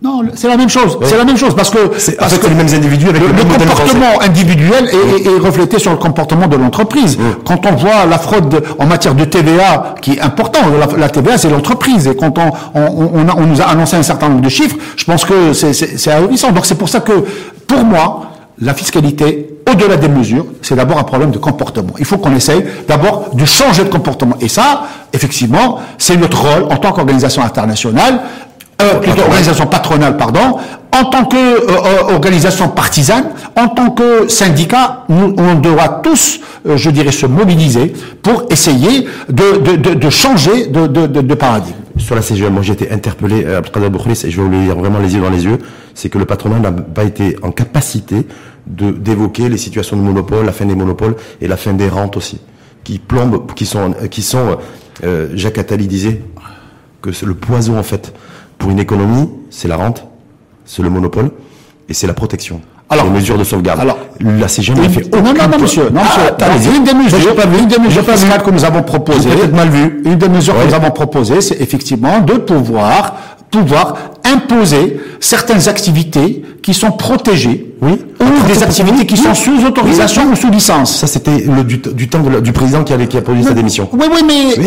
Non, c'est la même chose. C'est la même chose parce que parce que les mêmes individus avec le, le comportement individuel est, est- est reflété sur le comportement de l'entreprise. Quand on voit la fraude en matière de TVA, qui est important, la, la TVA c'est l'entreprise. Et quand on, on, on, a- on nous a annoncé un certain nombre de chiffres, je pense que c'est ahurissant. Donc c'est pour ça que, pour moi, la fiscalité, au-delà des mesures, c'est d'abord un problème de comportement. Il faut qu'on essaye d'abord de changer de comportement. Et ça, effectivement, c'est notre rôle en tant qu'organisation internationale euh, plutôt organisation patronale, pardon, en tant que euh, euh, partisane, en tant que syndicat, nous, on doit tous, euh, je dirais, se mobiliser pour essayer de, de, de, de changer de, paradigme. Sur la CGM, moi j'ai été interpellé, Abdelkader Boukhlis, et je vais vous le dire vraiment les yeux dans les yeux, c'est que le patronat n'a pas été en capacité d'évoquer les situations de monopole, la fin des monopoles et la fin des rentes aussi, qui plombent, qui sont, qui sont, euh, Jacques Attali disait que c'est le poison en fait pour une économie, c'est la rente, c'est le monopole et c'est la protection. Alors- les mesures de sauvegarde. alors, la CGM n'a fait non, non, non, monsieur, non, Ah, monsieur. une des mesures, J'ai pas vu. une des mesures fiscales que nous avons proposées, peut-être mal vu. une des mesures que nous avons proposées, c'est effectivement de pouvoir, pouvoir imposer certaines activités qui sont protégées, Oui. Des activités qui sont sous autorisation ou sous licence. Ça c'était le du, temps du président qui, avait, qui a produit sa démission. Oui, oui, mais mais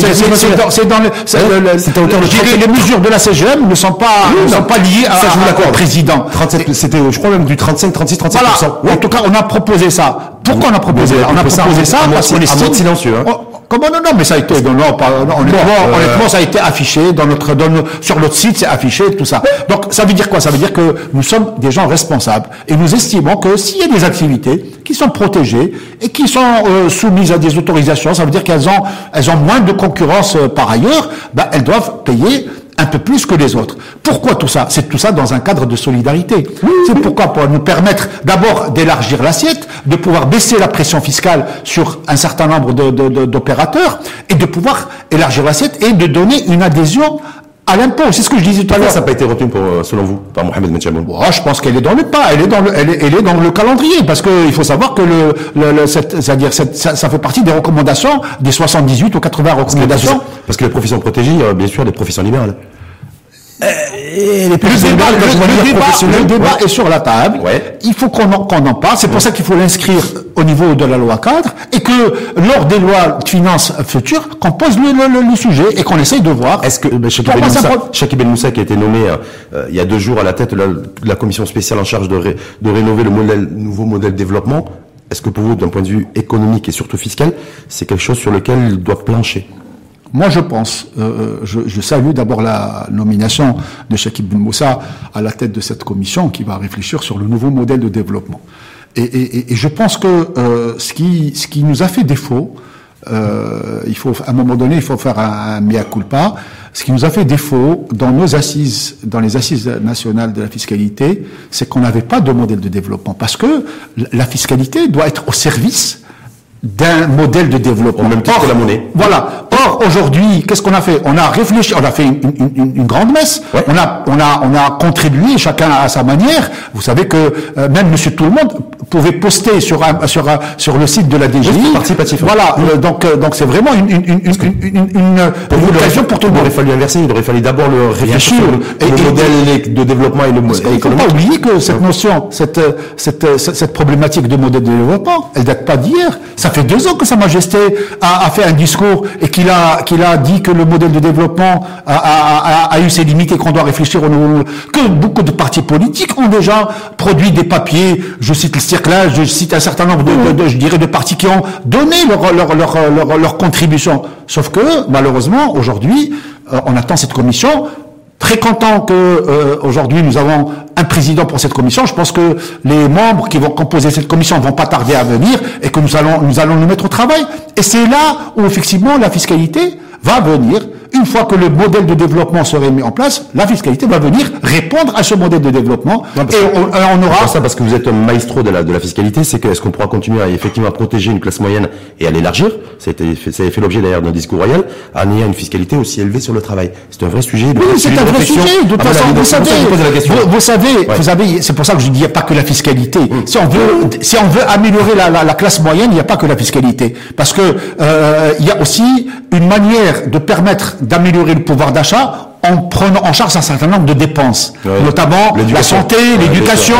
c'est- dans- le. 37. les mesures de la CGM ne sont pas, sont pas liées à, Ça, je vous l'accorde. président. 37, c'était, je crois même du 35, 36, 37 Voilà. En tout cas, on a proposé ça. Pourquoi on a proposé ça? On a proposé ça parce qu'on estime- silencieux, hein. Oh, Comment non, non, mais ça a été, non, non, pas- non, honnêtement, euh, honnêtement, ça a été affiché dans notre, dans nos- sur notre site, c'est affiché, tout ça. Donc, ça veut dire quoi? Ça veut dire que nous sommes des gens responsables et nous estimons que s'il y a des activités qui sont protégées et qui sont euh, soumises à des autorisations, ça veut dire qu'elles ont, elles ont moins de concurrence euh, par ailleurs, ben, elles doivent payer un peu plus que les autres. Pourquoi tout ça? C'est tout ça dans un cadre de solidarité. C'est pourquoi pour nous permettre d'abord d'élargir l'assiette, de pouvoir baisser la pression fiscale sur un certain nombre d'opérateurs et de pouvoir élargir l'assiette et de donner une adhésion à l'impôt. C'est ce que je disais tout à l'heure. ça n'a pas été retenu pour, euh, selon vous par Mohamed Metchaboun Oh, je pense qu'elle est dans le pas, elle est dans le, elle est, elle est dans le calendrier, parce que il faut savoir que le, le, le- cette- c'est-à-dire cette- ça, ça fait partie des recommandations des 78 ou 80 recommandations. Parce que les professions protégées, bien sûr des professions libérales. Et les Le débat, le- débat- professionnelles, le débat ouais. est sur la table. Ouais. Il faut qu'on en, parle. C'est pour ça qu'il faut l'inscrire au niveau de la loi cadre et que lors des lois de finances futures, qu'on pose le, le- le- le sujet et qu'on essaye de voir. Est-ce que ben, Pour Ben Moussa, qui a été nommé euh, euh, il y a deux jours à la tête de la, de la commission spéciale en charge de, ré- de rénover le modèle, nouveau modèle de développement, est-ce que pour vous, d'un point de vue économique et surtout fiscal, c'est quelque chose sur lequel il doit plancher? Moi, je pense, euh, je, je salue d'abord la nomination de Shakib Ben Moussa à la tête de cette commission qui va réfléchir sur le nouveau modèle de développement. Et, et- et- et je pense que euh, ce, qui, ce qui nous a fait défaut, euh, il faut à un moment donné, il faut faire un, un mea culpa. Ce qui nous a fait défaut dans nos assises, dans les assises nationales de la fiscalité, c'est qu'on n'avait pas de modèle de développement parce que la fiscalité doit être au service d'un modèle de développement. Au même titre Or, que la monnaie. Voilà. Or, aujourd'hui, qu'est-ce qu'on a fait? On a réfléchi, on a fait une, une- une- une grande messe. Ouais. On a, on a, on a contribué chacun à sa manière. Vous savez que euh, même Monsieur Tout le Monde pouvait poster sur un, sur un- sur le site de la DGI. Oui, participatif. Voilà. euh, donc, euh, donc c'est vraiment une, une, une, une, une, une- une Pour vous, il occasion pour tout le Il monde. aurait fallu inverser, il aurait fallu d'abord le réfléchir le, Et- le et- modèle de développement et le modèle qu'il ne faut économique. pas oublier que cette notion, cette, euh, cette, cette, cette problématique de modèle de développement, elle date pas d'hier. Ça fait deux ans que Sa Majesté a, a fait un discours et qu'il a, dit que le modèle de développement a, eu ses limites et qu'on doit réfléchir au nouveau. Que beaucoup de partis politiques ont déjà produit des papiers. Je cite le circlage, je cite un certain nombre de, je dirais, de partis qui ont donné leur contribution. Sauf que, malheureusement, aujourd'hui, euh, on attend cette commission très content que euh, aujourd'hui nous avons un président pour cette commission. Je pense que les membres qui vont composer cette commission vont pas tarder à venir et que nous allons nous allons nous mettre au travail. Et c'est là où effectivement la fiscalité va venir. Une fois que le modèle de développement serait mis en place, la fiscalité va venir répondre à ce modèle de développement Non, et on, on C'est aura ça parce que vous êtes un maestro de la, de la fiscalité, c'est que est-ce qu'on pourra continuer à effectivement à protéger une classe moyenne et à l'élargir? Ça a été fait, ça a fait l'objet d'ailleurs d'un discours royal, en ayant une fiscalité aussi élevée sur le travail. C'est un vrai sujet. de- Oui, c'est un vrai sujet. De toute Ah, voilà, façon, vous savez, vous, savez, Ouais. vous savez, c'est pour ça que je dis il n'y a pas que la fiscalité. Si on veut, si on veut améliorer la, la- la classe moyenne, il n'y a pas que la fiscalité, parce que euh, il y a aussi une manière de permettre d'améliorer le pouvoir d'achat en prenant en charge un certain nombre de dépenses, Ouais. notamment la santé, Ouais, l'éducation.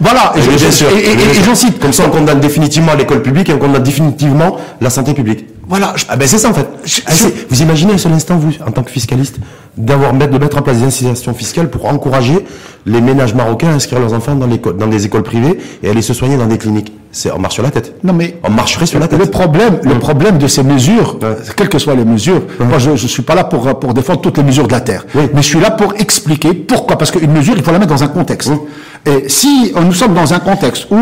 Voilà. Et, et- j'en cite. Comme ça, on condamne définitivement l'école publique et on condamne définitivement la santé publique. Voilà. je- Ah ben c'est ça en fait. Ah, vous imaginez un seul instant, vous, en tant que fiscaliste, d'avoir de mettre en place des incitations fiscales pour encourager les ménages marocains à inscrire leurs enfants dans, l'école- dans des écoles privées et aller se soigner dans des cliniques. C'est, on marche sur la tête. Non mais On marcherait sur la tête. Le problème, le problème de ces mesures, quelles que soient les mesures, moi je ne suis pas là pour, pour défendre toutes les mesures de la Terre, Oui. mais je suis là pour expliquer pourquoi. Parce qu'une mesure, il faut la mettre dans un contexte. Et si euh, nous sommes dans un contexte où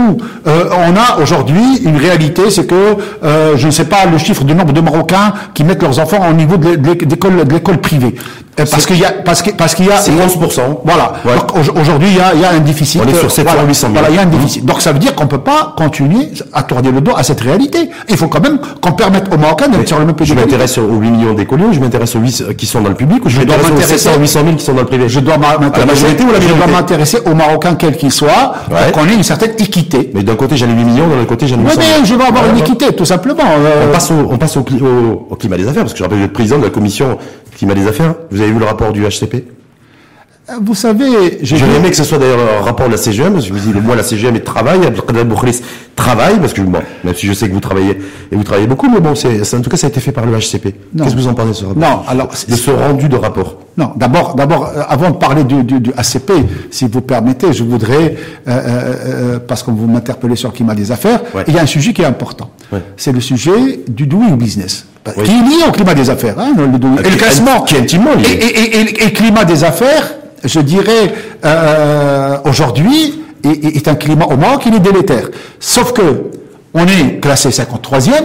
euh, on a aujourd'hui une réalité, c'est que, euh, je ne sais pas le chiffre du nombre de Marocains qui mettent leurs enfants au niveau de l'école de l'école privée. Euh, Parce qu'il y a, parce que, parce qu'il y a, C'est 11%. Voilà. Ouais. Aujourd'hui, il y a, il y a un déficit. On est sur euh, 700, voilà. 800 000. Voilà, il y a un déficit. Donc ça veut dire qu'on peut pas continuer à tourner le dos à cette réalité. Il faut quand même qu'on permette aux Marocains d'être sur le même pied Je m'intéresse aux 8 millions d'écoliers je m'intéresse aux 8 qui sont dans le public ou je, dois m'intéresse aux m'intéresser- 700 800 000 qui sont dans le privé? Je dois la m'intéresser, majorité ou la je dois m'intéresser aux Marocains quels qu'ils soient, Ouais. pour qu'on ait une certaine équité. Mais d'un côté j'en ai 8 millions, de l'autre côté j'en ai Oui, 800 000. mais je veux avoir une équité, tout simplement. Euh, On passe, au, on passe au, cli- au- au climat des affaires, parce que je rappelle êtes président de la commission climat des affaires. Vous avez vu le rapport du HCP vous savez, j'ai vu- aimé que ce soit d'ailleurs un rapport de la CGM, parce que vous dites, moi la CGM est de travail, Abdelkader Boukhlis travaille, parce que bon, même si je sais que vous travaillez, et vous travaillez beaucoup, mais bon, c'est, en tout cas ça a été fait par le HCP. Qu'est-ce que vous en pensez de ce rapport? Non, alors, De ce rendu de rapport? Non, d'abord, d'abord, euh, avant de parler du, du, du ACP, si vous permettez, je voudrais, euh, euh, euh, parce que vous m'interpellez sur le climat des affaires, Ouais. il y a un sujet qui est important. Ouais. C'est le sujet du doing business, Oui. qui est lié au climat des affaires. Hein, le doing- Ah, et le qui est- classement, qui est intimement lié. Et, le climat des affaires, je dirais, euh, aujourd'hui, est, est- est un climat au Maroc, il est délétère. Sauf que on est classé 53e,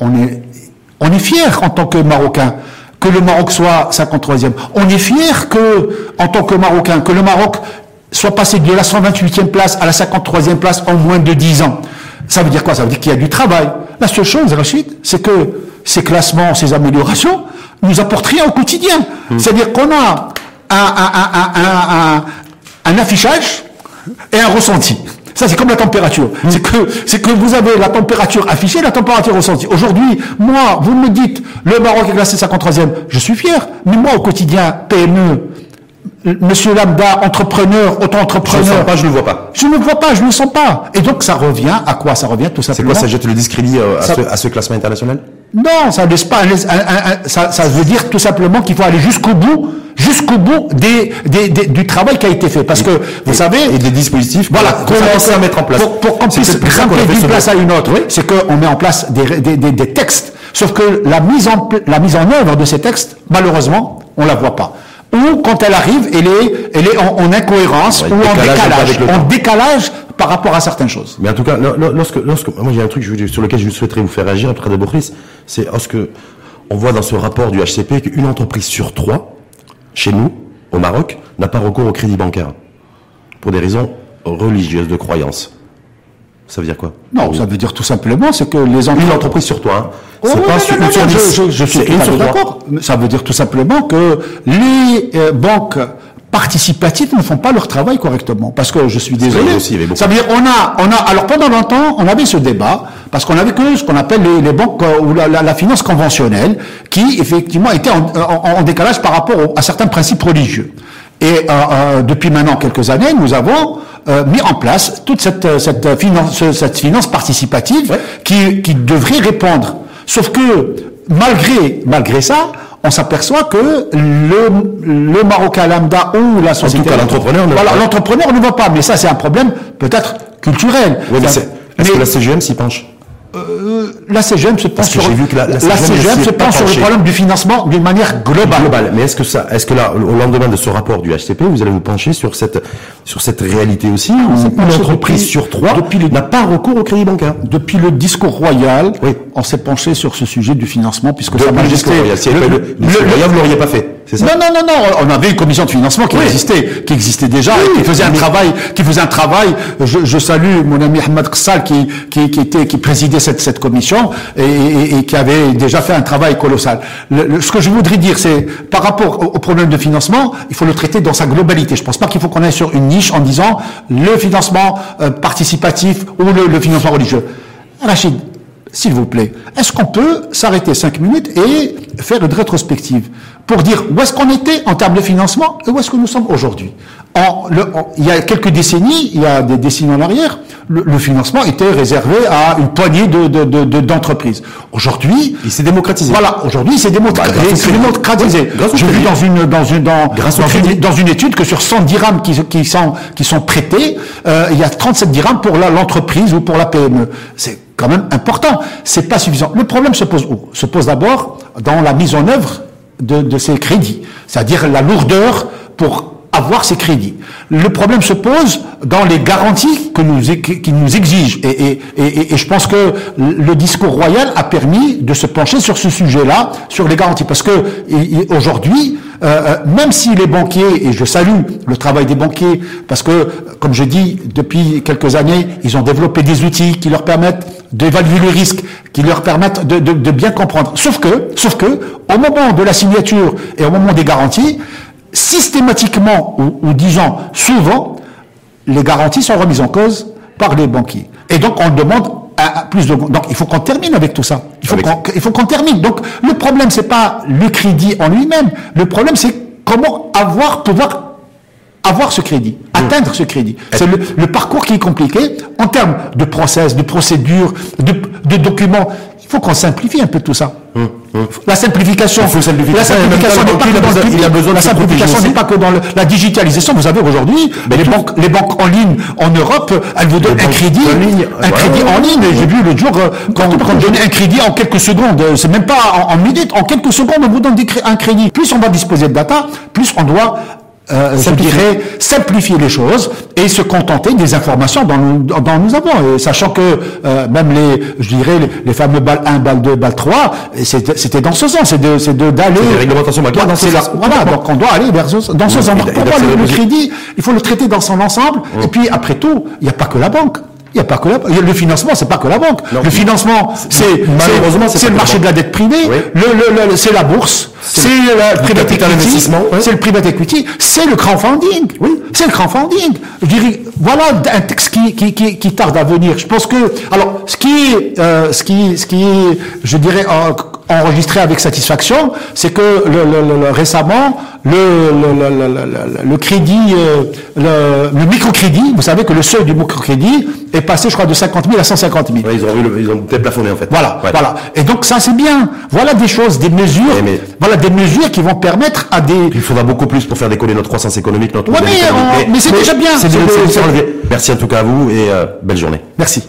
on est, on est fier en tant que Marocain que le Maroc soit 53e. On est fier que, en tant que Marocain, que le Maroc soit passé de la 128e place à la 53e place en moins de 10 ans. Ça veut dire quoi? Ça veut dire qu'il y a du travail. La seule chose, Rachid, c'est que ces classements, ces améliorations, nous apportent rien au quotidien. C'est-à-dire qu'on a un, un- un- un- affichage et un ressenti. Ça, c'est comme la température. C'est que, c'est que vous avez la température affichée la température ressentie. Aujourd'hui, moi, vous me dites, le Maroc est classé 53e. Je suis fier. Mais moi, au quotidien, PME, monsieur lambda, entrepreneur, Je ne auto-entrepreneur. sens pas, je ne le vois pas. Je ne le vois pas, je ne le sens pas. Et donc, ça revient à quoi? Ça revient tout C'est simplement. quoi, ça jette le discrédit euh, à, Ça- ce, à ce classement international? Non, ça laisse pas. un laisse- un- un- un- ça, ça veut dire tout simplement qu'il faut aller jusqu'au bout, jusqu'au bout des, des- des- du travail qui a été fait. Parce que vous Et- savez, et des dispositifs voilà, commencé à mettre en place. Pour, pour qu'on C'est puisse grimper d'une ce place à une autre, c'est qu'on met en place des, textes. Sauf que la mise en la mise en œuvre de ces textes, malheureusement, on la voit pas. Ou quand elle arrive, elle est, elle est en, en incohérence Ouais, ou en décalage en décalage par rapport à certaines choses. Mais en tout cas, lo- lo- lorsque, lorsque moi a un truc sur lequel je souhaiterais vous faire réagir après de Boris, c'est lorsque on voit dans ce rapport du HCP qu'une entreprise sur trois, chez nous, au Maroc, n'a pas recours au crédit bancaire pour des raisons religieuses de croyance. Ça veut dire quoi? Non, ça veut dire tout simplement, c'est que les entreprises... Une entreprise sur toi, hein. Oh, c'est pas je, je suis tout d'accord. Ça veut dire tout simplement que les euh, banques participatives ne font pas leur travail correctement. Parce que je suis désolé. aussi, ça veut dire on a, on a, alors pendant longtemps, on avait ce débat parce qu'on avait que ce qu'on appelle les, les banques euh, ou la, la- la finance conventionnelle, qui effectivement était en, en- en décalage par rapport au- à certains principes religieux. Et euh, euh, depuis maintenant quelques années, nous avons euh, mis en place toute cette, cette finance, cette finance participative qui, qui devrait répondre. Sauf que malgré, malgré ça, on s'aperçoit que le, le Marocain lambda ou la société... cas, l'entrepreneur ne- Voilà, l'entrepreneur ne va pas. Mais ça, c'est un problème peut-être culturel. Mais Est-ce que la CGM s'y penche? La CGM se penche sur, vu que la- la la CGM se penche sur le problème du financement d'une manière globale. global. Mais est-ce que ça, est-ce que là, au lendemain de ce rapport du HCP, vous allez vous pencher sur cette, sur cette réalité aussi, où s'est une entreprise depuis- sur trois n'a pas recours au crédit bancaire Depuis le discours royal, Oui. on s'est penché sur ce sujet du financement, puisque Depuis Sa le discours royal. Si le- le- le- royal, vous l'auriez pas fait, ça Non, non, non, non, on avait une commission de financement qui Oui. existait, qui existait déjà, et qui faisait un travail, qui faisait un travail. Je, je salue mon ami Ahmed Qassal qui, qui, qui était, qui présidait cette, cette commission et, et- et qui avait déjà fait un travail colossal. Le- le- ce que je voudrais dire, c'est par rapport au, au problème de financement, il faut le traiter dans sa globalité. Je pense pas qu'il faut qu'on aille sur une niche en disant le financement euh, participatif ou le, le financement religieux. Rachid, s'il vous plaît, est-ce qu'on peut s'arrêter cinq minutes et faire une rétrospective? Pour dire où est-ce qu'on était en termes de financement et où est-ce que nous sommes aujourd'hui en, le- en- Il y a quelques décennies, il y a des décennies en arrière, le, le financement était réservé à une poignée de, de- de- de- d'entreprises. Aujourd'hui, Il s'est démocratisé. voilà, aujourd'hui, c'est démocratisé. Bah, grâce démocratisé. Grâce vu crédit. dans une, dans une, dans, une, dans une étude que sur 100 dirhams qui, qui sont, qui sont prêtés, euh, il y a 37 dirhams pour la- l'entreprise ou pour la PME. C'est quand même important. C'est pas suffisant. Le problème se pose où? Se pose d'abord dans la mise en œuvre de, de ces crédits. C'est-à-dire la lourdeur pour avoir ces crédits. Le problème se pose dans les garanties que nous, qui nous exigent. Et, et, et, et je pense que le discours royal a permis de se pencher sur ce sujet-là, sur les garanties. Parce que aujourd'hui, euh, euh, même si les banquiers, et je salue le travail des banquiers, parce que, comme je dis, depuis quelques années, ils ont développé des outils qui leur permettent d'évaluer le risque, qui leur permettent de, de- de bien comprendre. Sauf que, sauf que, au moment de la signature et au moment des garanties, systématiquement, ou, ou disons souvent, les garanties sont remises en cause par les banquiers. Et donc, on demande un plus de... Donc, il faut qu'on termine avec tout ça. Il faut qu'on il faut qu'on termine. Donc, le problème, c'est pas le crédit en lui-même. Le problème, c'est comment avoir, pouvoir avoir ce crédit, atteindre ce crédit. C'est le, le parcours qui est compliqué en termes de process, de procédure, de, de documents. Il faut qu'on simplifie un peu tout ça. La simplification, faut simplifier la en même simplification n'est pas que a dans le il a besoin de la simplification n'est pas que dans la digitalisation. Vous avez aujourd'hui les banques, les banques en ligne en Europe, elles vous donnent un crédit, en ligne, un ouais, crédit ouais, en ouais, ligne. J'ai vu le jour euh, qu'on qu'on donnait un crédit en quelques secondes. Euh, C'est même pas en, en minutes, en quelques secondes on vous donne un crédit. Plus on va disposer de data, plus on doit euh, je Simplifier. dirais simplifier les choses et se contenter des informations dont nous, dont nous avons. Et sachant que euh, même les, je dirais, les, les fameux balles 1, balle 2, balle 3, et c'était dans ce sens, c'est de, c'est de d'aller. C'est des réglementations bancaires dans ce sens. Voilà, donc on doit aller vers ce, dans ce sens. et Donc, d- pour et moi, le, crédit, il faut le traiter dans son ensemble. Et puis après tout, il n'y a pas que la banque. Il n'y a pas que la, le financement, c'est pas que la banque. Non. le financement, c'est Malheureusement, c'est le marché de la dette privée. Oui. Le, le, le- c'est la bourse. C'est le private equity. ouais. C'est le private equity. C'est le crowdfunding. Oui. C'est le crowdfunding. Je dirais, voilà un texte qui, qui, qui, qui tarde à venir. Je pense que, alors, ce qui, euh, ce qui, ce qui je dirais, en- enregistré avec satisfaction, c'est que le, le- le- le- récemment, le, le, le, le- le- le crédit, euh, le, le microcrédit, vous savez que le seuil du microcrédit est passé, je crois, de 50 000 à 150 000. Ouais, ils ont, ils ont peut-être plafonné en fait. Voilà, Ouais. voilà. Et donc ça c'est bien. Voilà des choses, des mesures, mais- voilà des mesures qui vont permettre à des. Il faudra beaucoup plus pour faire décoller notre croissance économique, notre Ouais, mais, mais c'est déjà bien. De- de- de c'est- s'enlever. Merci en tout cas à vous et euh, belle journée. Merci.